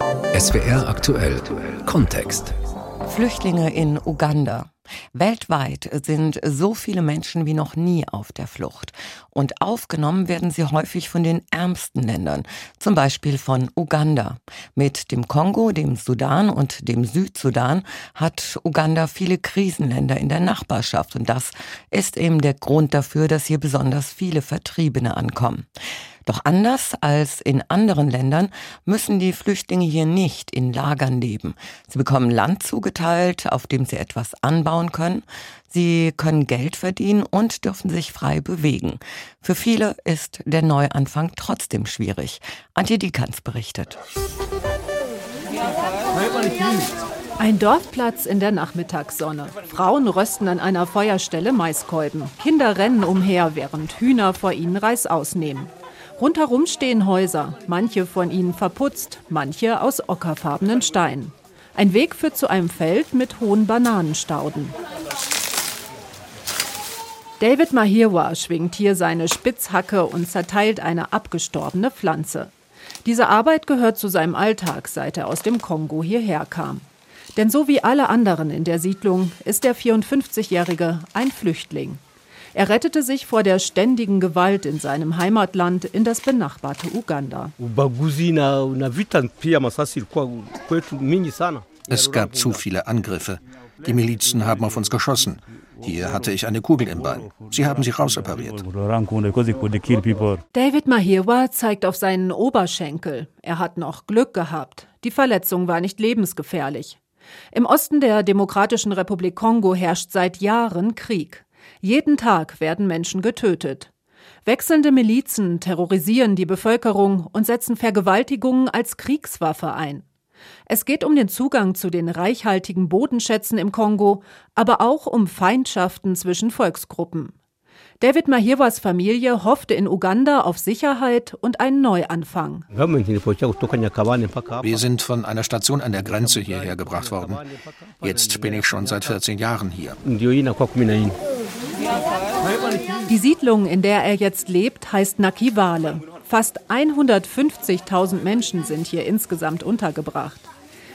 SWR aktuell Kontext. Flüchtlinge in Uganda. Weltweit sind so viele Menschen wie noch nie auf der Flucht. Und aufgenommen werden sie häufig von den ärmsten Ländern, zum Beispiel von Uganda. Mit dem Kongo, dem Sudan und dem Südsudan hat Uganda viele Krisenländer in der Nachbarschaft. Und das ist eben der Grund dafür, dass hier besonders viele Vertriebene ankommen. Doch anders als in anderen Ländern müssen die Flüchtlinge hier nicht in Lagern leben. Sie bekommen Land zugeteilt, auf dem sie etwas anbauen können. Sie können Geld verdienen und dürfen sich frei bewegen. Für viele ist der Neuanfang trotzdem schwierig. Antje Diekanz berichtet. Ein Dorfplatz in der Nachmittagssonne. Frauen rösten an einer Feuerstelle Maiskolben. Kinder rennen umher, während Hühner vor ihnen Reis ausnehmen. Rundherum stehen Häuser, manche von ihnen verputzt, manche aus ockerfarbenen Steinen. Ein Weg führt zu einem Feld mit hohen Bananenstauden. David Mahirwa schwingt hier seine Spitzhacke und zerteilt eine abgestorbene Pflanze. Diese Arbeit gehört zu seinem Alltag, seit er aus dem Kongo hierher kam. Denn so wie alle anderen in der Siedlung ist der 54-Jährige ein Flüchtling. Er rettete sich vor der ständigen Gewalt in seinem Heimatland in das benachbarte Uganda. Es gab zu viele Angriffe. Die Milizen haben auf uns geschossen. Hier hatte ich eine Kugel im Bein. Sie haben sie rausoperiert. David Mahirwa zeigt auf seinen Oberschenkel. Er hat noch Glück gehabt. Die Verletzung war nicht lebensgefährlich. Im Osten der Demokratischen Republik Kongo herrscht seit Jahren Krieg. Jeden Tag werden Menschen getötet. Wechselnde Milizen terrorisieren die Bevölkerung und setzen Vergewaltigungen als Kriegswaffe ein. Es geht um den Zugang zu den reichhaltigen Bodenschätzen im Kongo, aber auch um Feindschaften zwischen Volksgruppen. David Mahirwas Familie hoffte in Uganda auf Sicherheit und einen Neuanfang. Wir sind von einer Station an der Grenze hierher gebracht worden. Jetzt bin ich schon seit 14 Jahren hier. Die Siedlung, in der er jetzt lebt, heißt Nakivale. Fast 150.000 Menschen sind hier insgesamt untergebracht.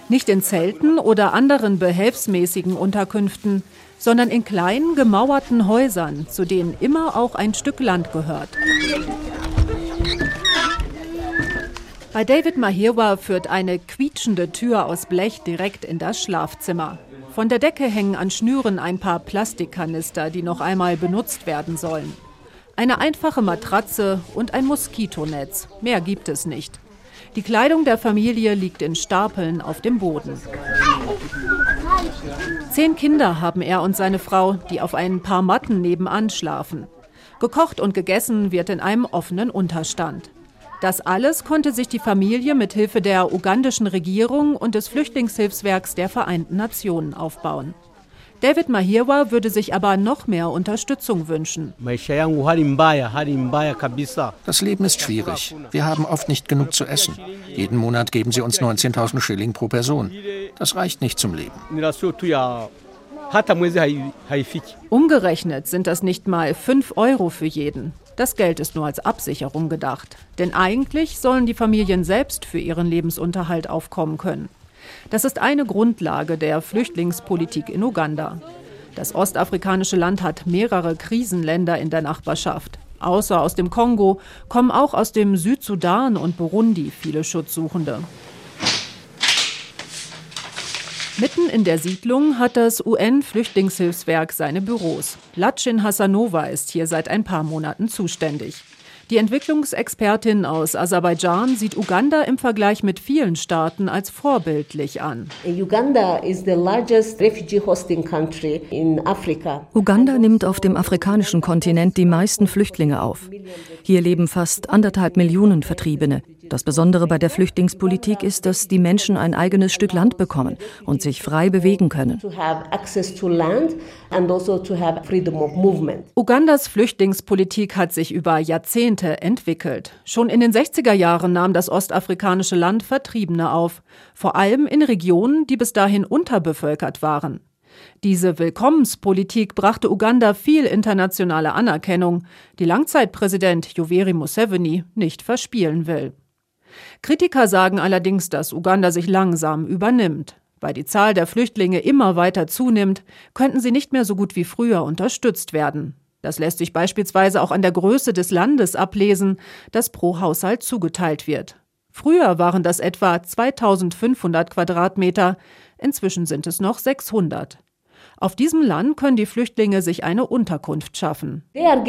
Nicht in Zelten oder anderen behelfsmäßigen Unterkünften, sondern in kleinen gemauerten Häusern, zu denen immer auch ein Stück Land gehört. Bei David Mahirwa führt eine quietschende Tür aus Blech direkt in das Schlafzimmer. Von der Decke hängen an Schnüren ein paar Plastikkanister, die noch einmal benutzt werden sollen. Eine einfache Matratze und ein Moskitonetz. Mehr gibt es nicht. Die Kleidung der Familie liegt in Stapeln auf dem Boden. Zehn Kinder haben er und seine Frau, die auf ein paar Matten nebenan schlafen. Gekocht und gegessen wird in einem offenen Unterstand. Das alles konnte sich die Familie mit Hilfe der ugandischen Regierung und des Flüchtlingshilfswerks der Vereinten Nationen aufbauen. David Mahirwa würde sich aber noch mehr Unterstützung wünschen. Das Leben ist schwierig. Wir haben oft nicht genug zu essen. Jeden Monat geben sie uns 19.000 Schilling pro Person. Das reicht nicht zum Leben. Umgerechnet sind das nicht mal 5 Euro für jeden. Das Geld ist nur als Absicherung gedacht. Denn eigentlich sollen die Familien selbst für ihren Lebensunterhalt aufkommen können. Das ist eine Grundlage der Flüchtlingspolitik in Uganda. Das ostafrikanische Land hat mehrere Krisenländer in der Nachbarschaft. Außer aus dem Kongo kommen auch aus dem Südsudan und Burundi viele Schutzsuchende. Mitten in der Siedlung hat das UN-Flüchtlingshilfswerk seine Büros. Latschin Hassanova ist hier seit ein paar Monaten zuständig. Die Entwicklungsexpertin aus Aserbaidschan sieht Uganda im Vergleich mit vielen Staaten als vorbildlich an. Uganda Uganda nimmt auf dem afrikanischen Kontinent die meisten Flüchtlinge auf. Hier leben fast anderthalb Millionen Vertriebene. Das Besondere bei der Flüchtlingspolitik ist, dass die Menschen ein eigenes Stück Land bekommen und sich frei bewegen können. Also Ugandas Flüchtlingspolitik hat sich über Jahrzehnte entwickelt. Schon in den 60er Jahren nahm das ostafrikanische Land Vertriebene auf, vor allem in Regionen, die bis dahin unterbevölkert waren. Diese Willkommenspolitik brachte Uganda viel internationale Anerkennung, die Langzeitpräsident Yoweri Museveni nicht verspielen will. Kritiker sagen allerdings, dass Uganda sich langsam übernimmt. Weil die Zahl der Flüchtlinge immer weiter zunimmt, könnten sie nicht mehr so gut wie früher unterstützt werden. Das lässt sich beispielsweise auch an der Größe des Landes ablesen, das pro Haushalt zugeteilt wird. Früher waren das etwa 2500 Quadratmeter, inzwischen sind es noch 600. Auf diesem Land können die Flüchtlinge sich eine Unterkunft schaffen. Uh,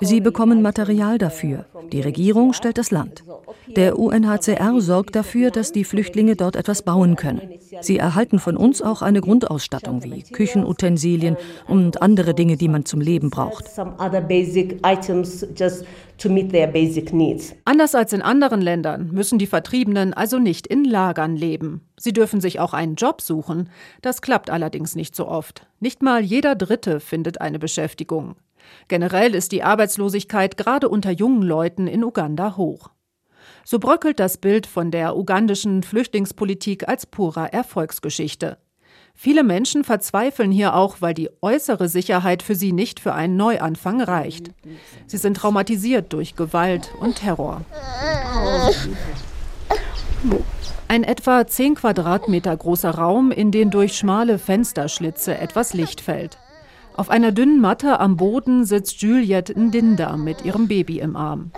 Sie bekommen Material dafür. Die Regierung stellt das Land. Der UNHCR sorgt dafür, dass die Flüchtlinge dort etwas bauen können. Sie erhalten von uns auch eine Grundausstattung wie Küchenutensilien und andere Dinge, die man zum Leben braucht. Anders als in anderen Ländern müssen die Vertriebenen also nicht in Lagern leben. Sie dürfen sich auch einen Job suchen. Das klappt allerdings nicht so oft. Nicht mal jeder Dritte findet eine Beschäftigung. Generell ist die Arbeitslosigkeit gerade unter jungen Leuten in Uganda hoch. So bröckelt das Bild von der ugandischen Flüchtlingspolitik als purer Erfolgsgeschichte. Viele Menschen verzweifeln hier auch, weil die äußere Sicherheit für sie nicht für einen Neuanfang reicht. Sie sind traumatisiert durch Gewalt und Terror. Ein etwa 10 Quadratmeter großer Raum, in den durch schmale Fensterschlitze etwas Licht fällt. Auf einer dünnen Matte am Boden sitzt Juliette Ndinda mit ihrem Baby im Arm.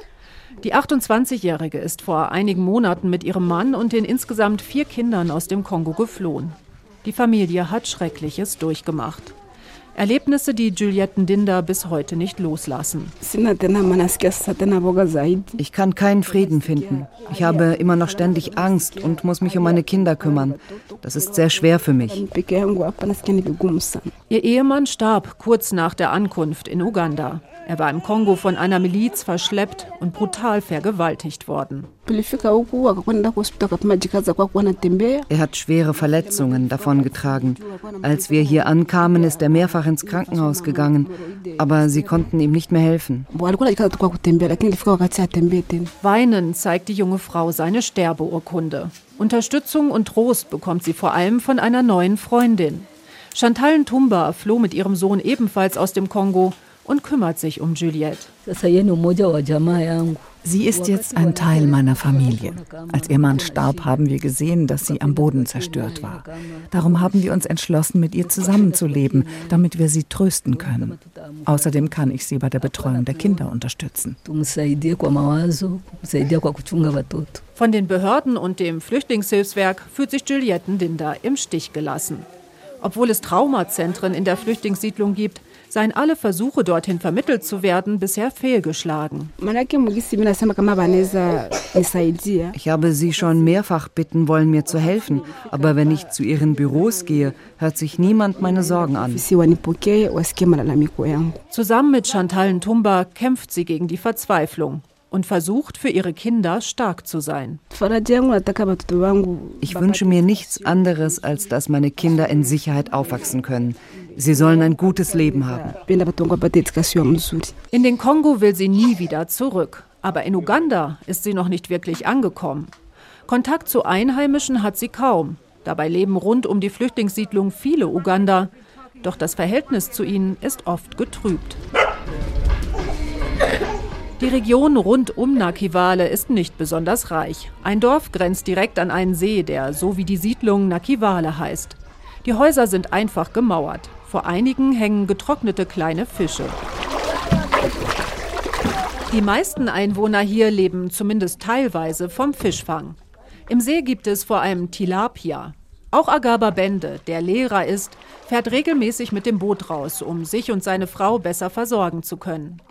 Die 28-Jährige ist vor einigen Monaten mit ihrem Mann und den insgesamt vier Kindern aus dem Kongo geflohen. Die Familie hat Schreckliches durchgemacht. Erlebnisse, die Julietten Dinder bis heute nicht loslassen. Ich kann keinen Frieden finden. Ich habe immer noch ständig Angst und muss mich um meine Kinder kümmern. Das ist sehr schwer für mich. Ihr Ehemann starb kurz nach der Ankunft in Uganda. Er war im Kongo von einer Miliz verschleppt und brutal vergewaltigt worden. Er hat schwere Verletzungen davongetragen. Als wir hier ankamen, ist er mehrfach ins Krankenhaus gegangen, aber sie konnten ihm nicht mehr helfen. Weinend zeigt die junge Frau seine Sterbeurkunde. Unterstützung und Trost bekommt sie vor allem von einer neuen Freundin. Chantal Ntumba floh mit ihrem Sohn ebenfalls aus dem Kongo und kümmert sich um Juliette. Sie ist jetzt ein Teil meiner Familie. Als ihr Mann starb, haben wir gesehen, dass sie am Boden zerstört war. Darum haben wir uns entschlossen, mit ihr zusammenzuleben, damit wir sie trösten können. Außerdem kann ich sie bei der Betreuung der Kinder unterstützen. Von den Behörden und dem Flüchtlingshilfswerk fühlt sich Juliette Dinder im Stich gelassen. Obwohl es Traumazentren in der Flüchtlingssiedlung gibt, seien alle Versuche, dorthin vermittelt zu werden, bisher fehlgeschlagen. Ich habe sie schon mehrfach bitten wollen, mir zu helfen, aber wenn ich zu ihren Büros gehe, hört sich niemand meine Sorgen an. Zusammen mit Chantal Ntumba kämpft sie gegen die Verzweiflung und versucht, für ihre Kinder stark zu sein. Ich wünsche mir nichts anderes, als dass meine Kinder in Sicherheit aufwachsen können. Sie sollen ein gutes Leben haben. In den Kongo will sie nie wieder zurück. Aber in Uganda ist sie noch nicht wirklich angekommen. Kontakt zu Einheimischen hat sie kaum. Dabei leben rund um die Flüchtlingssiedlung viele Uganda. Doch das Verhältnis zu ihnen ist oft getrübt. Die Region rund um Nakivale ist nicht besonders reich. Ein Dorf grenzt direkt an einen See, der so wie die Siedlung Nakivale heißt. Die Häuser sind einfach gemauert. Vor einigen hängen getrocknete kleine Fische. Die meisten Einwohner hier leben zumindest teilweise vom Fischfang. Im See gibt es vor allem Tilapia. Auch Agaba Bende, der Lehrer ist, fährt regelmäßig mit dem Boot raus, um sich und seine Frau besser versorgen zu können.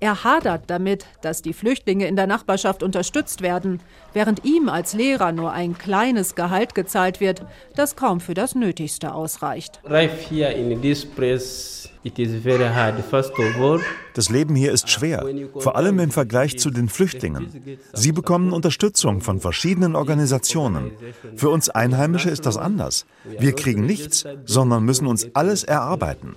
Er hadert damit, dass die Flüchtlinge in der Nachbarschaft unterstützt werden, während ihm als Lehrer nur ein kleines Gehalt gezahlt wird, das kaum für das Nötigste ausreicht. Das Leben hier ist schwer, vor allem im Vergleich zu den Flüchtlingen. Sie bekommen Unterstützung von verschiedenen Organisationen. Für uns Einheimische ist das anders. Wir kriegen nichts, sondern müssen uns alles erarbeiten.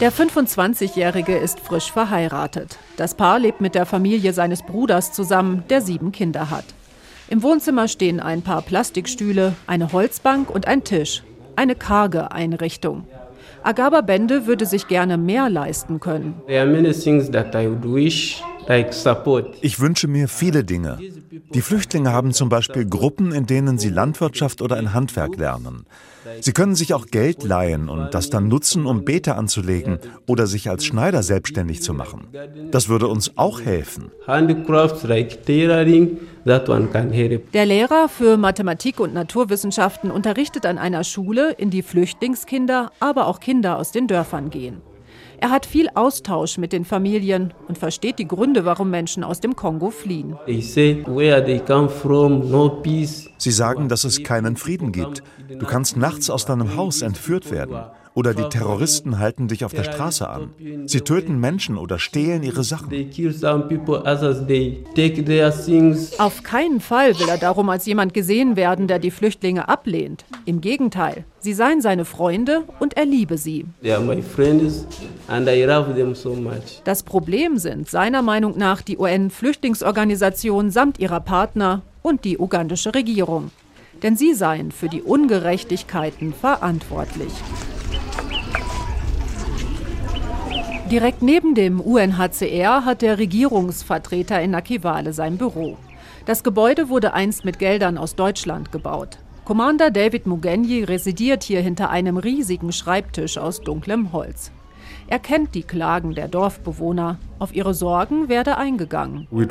Der 25-Jährige ist frisch verheiratet. Das Paar lebt mit der Familie seines Bruders zusammen, der sieben Kinder hat. Im Wohnzimmer stehen ein paar Plastikstühle, eine Holzbank und ein Tisch. Eine karge Einrichtung. Agaba Bende würde sich gerne mehr leisten können. Ich wünsche mir viele Dinge. Die Flüchtlinge haben zum Beispiel Gruppen, in denen sie Landwirtschaft oder ein Handwerk lernen. Sie können sich auch Geld leihen und das dann nutzen, um Beete anzulegen oder sich als Schneider selbstständig zu machen. Das würde uns auch helfen. Der Lehrer für Mathematik und Naturwissenschaften unterrichtet an einer Schule, in die Flüchtlingskinder, aber auch Kinder aus den Dörfern gehen. Er hat viel Austausch mit den Familien und versteht die Gründe, warum Menschen aus dem Kongo fliehen. Sie sagen, dass es keinen Frieden gibt. Du kannst nachts aus deinem Haus entführt werden. Oder die Terroristen halten dich auf der Straße an. Sie töten Menschen oder stehlen ihre Sachen. Auf keinen Fall will er darum als jemand gesehen werden, der die Flüchtlinge ablehnt. Im Gegenteil, sie seien seine Freunde und er liebe sie. Das Problem sind seiner Meinung nach die UN-Flüchtlingsorganisation samt ihrer Partner und die ugandische Regierung. Denn sie seien für die Ungerechtigkeiten verantwortlich. Direkt neben dem UNHCR hat der Regierungsvertreter in Nakivale sein Büro. Das Gebäude wurde einst mit Geldern aus Deutschland gebaut. Commander David Mugenyi residiert hier hinter einem riesigen Schreibtisch aus dunklem Holz. Er kennt die Klagen der Dorfbewohner. Auf ihre Sorgen werde eingegangen. Wir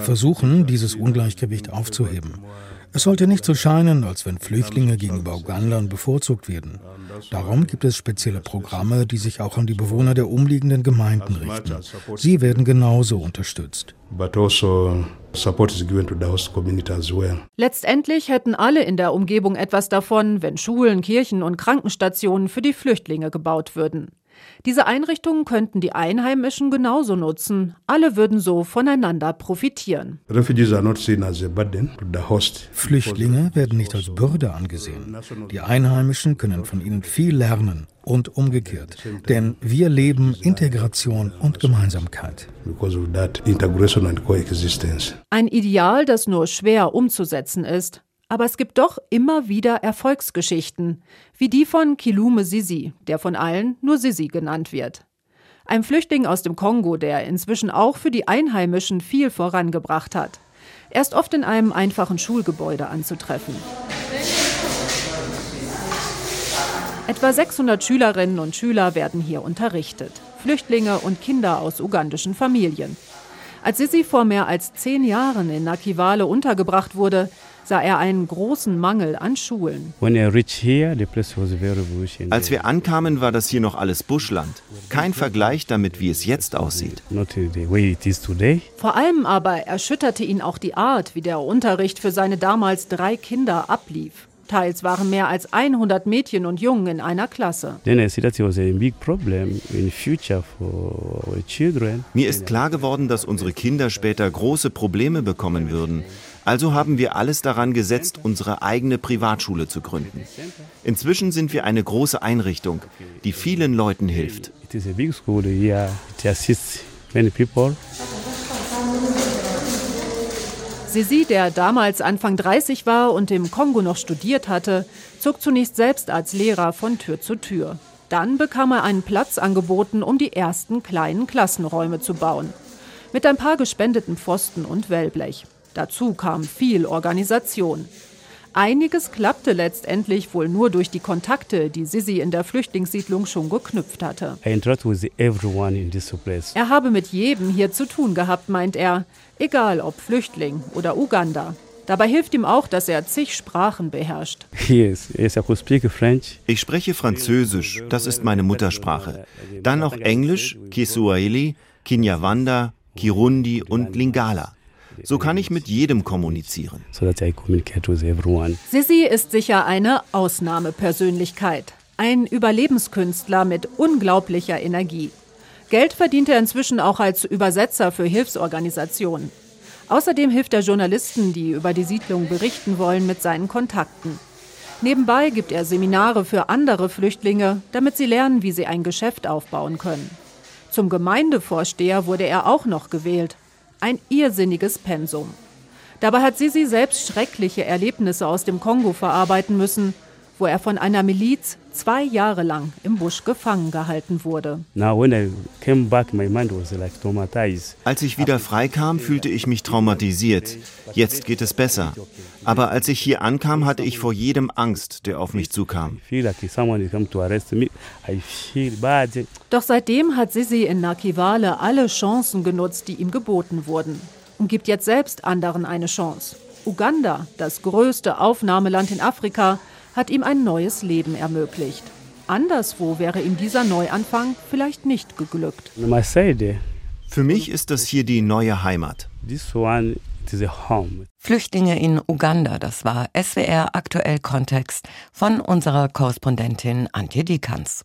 versuchen, dieses Ungleichgewicht aufzuheben. Es sollte nicht so scheinen, als wenn Flüchtlinge gegenüber Ugandern bevorzugt werden. Darum gibt es spezielle Programme, die sich auch an die Bewohner der umliegenden Gemeinden richten. Sie werden genauso unterstützt. Also Letztendlich hätten alle in der Umgebung etwas davon, wenn Schulen, Kirchen und Krankenstationen für die Flüchtlinge gebaut würden. Diese Einrichtungen könnten die Einheimischen genauso nutzen. Alle würden so voneinander profitieren. Flüchtlinge werden nicht als Bürde angesehen. Die Einheimischen können von ihnen viel lernen und umgekehrt. Denn wir leben Integration und Gemeinsamkeit. Ein Ideal, das nur schwer umzusetzen ist. Aber es gibt doch immer wieder Erfolgsgeschichten, wie die von Kilume Sisi, der von allen nur Sisi genannt wird. Ein Flüchtling aus dem Kongo, der inzwischen auch für die Einheimischen viel vorangebracht hat. Er ist oft in einem einfachen Schulgebäude anzutreffen. Etwa 600 Schülerinnen und Schüler werden hier unterrichtet. Flüchtlinge und Kinder aus ugandischen Familien. Als Sisi vor mehr als zehn Jahren in Nakivale untergebracht wurde, sah er einen großen Mangel an Schulen. Als wir ankamen, war das hier noch alles Buschland. Kein Vergleich damit, wie es jetzt aussieht. Vor allem aber erschütterte ihn auch die Art, wie der Unterricht für seine damals drei Kinder ablief. Teils waren mehr als 100 Mädchen und Jungen in einer Klasse. Mir ist klar geworden, dass unsere Kinder später große Probleme bekommen würden. Also haben wir alles daran gesetzt, unsere eigene Privatschule zu gründen. Inzwischen sind wir eine große Einrichtung, die vielen Leuten hilft. Sisi, der damals Anfang 30 war und im Kongo noch studiert hatte, zog zunächst selbst als Lehrer von Tür zu Tür. Dann bekam er einen Platz angeboten, um die ersten kleinen Klassenräume zu bauen. Mit ein paar gespendeten Pfosten und Wellblech. Dazu kam viel Organisation. Einiges klappte letztendlich wohl nur durch die Kontakte, die Sisi in der Flüchtlingssiedlung schon geknüpft hatte. Er habe mit jedem hier zu tun gehabt, meint er, egal ob Flüchtling oder Uganda. Dabei hilft ihm auch, dass er zig Sprachen beherrscht. Ich spreche Französisch, das ist meine Muttersprache. Dann noch Englisch, Kiswahili, Kinyarwanda, Kirundi und Lingala. So kann ich mit jedem kommunizieren. Sisi ist sicher eine Ausnahmepersönlichkeit. Ein Überlebenskünstler mit unglaublicher Energie. Geld verdient er inzwischen auch als Übersetzer für Hilfsorganisationen. Außerdem hilft er Journalisten, die über die Siedlung berichten wollen, mit seinen Kontakten. Nebenbei gibt er Seminare für andere Flüchtlinge, damit sie lernen, wie sie ein Geschäft aufbauen können. Zum Gemeindevorsteher wurde er auch noch gewählt. Ein irrsinniges Pensum. Dabei hat Sisi selbst schreckliche Erlebnisse aus dem Kongo verarbeiten müssen, wo er von einer Miliz zwei Jahre lang im Busch gefangen gehalten wurde. Als ich wieder freikam, fühlte ich mich traumatisiert. Jetzt geht es besser. Aber als ich hier ankam, hatte ich vor jedem Angst, der auf mich zukam. Doch seitdem hat Sisi in Nakivale alle Chancen genutzt, die ihm geboten wurden. Und gibt jetzt selbst anderen eine Chance. Uganda, das größte Aufnahmeland in Afrika, hat ihm ein neues Leben ermöglicht. Anderswo wäre ihm dieser Neuanfang vielleicht nicht geglückt. Für mich ist das hier die neue Heimat. Flüchtlinge in Uganda, das war SWR aktuell Kontext von unserer Korrespondentin Antje Dikans.